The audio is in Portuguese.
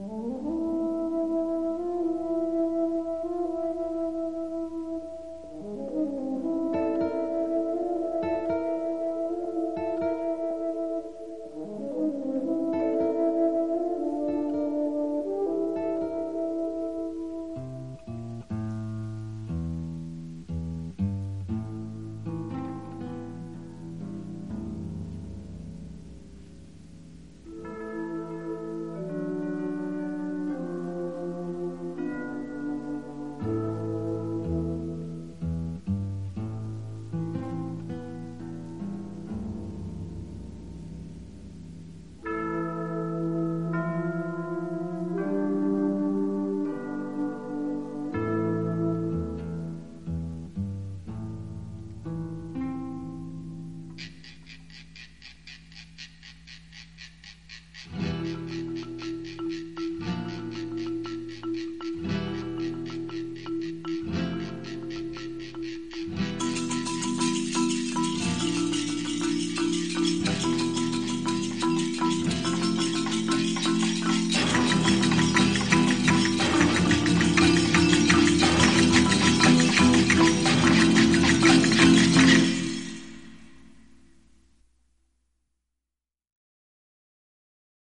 Uhum.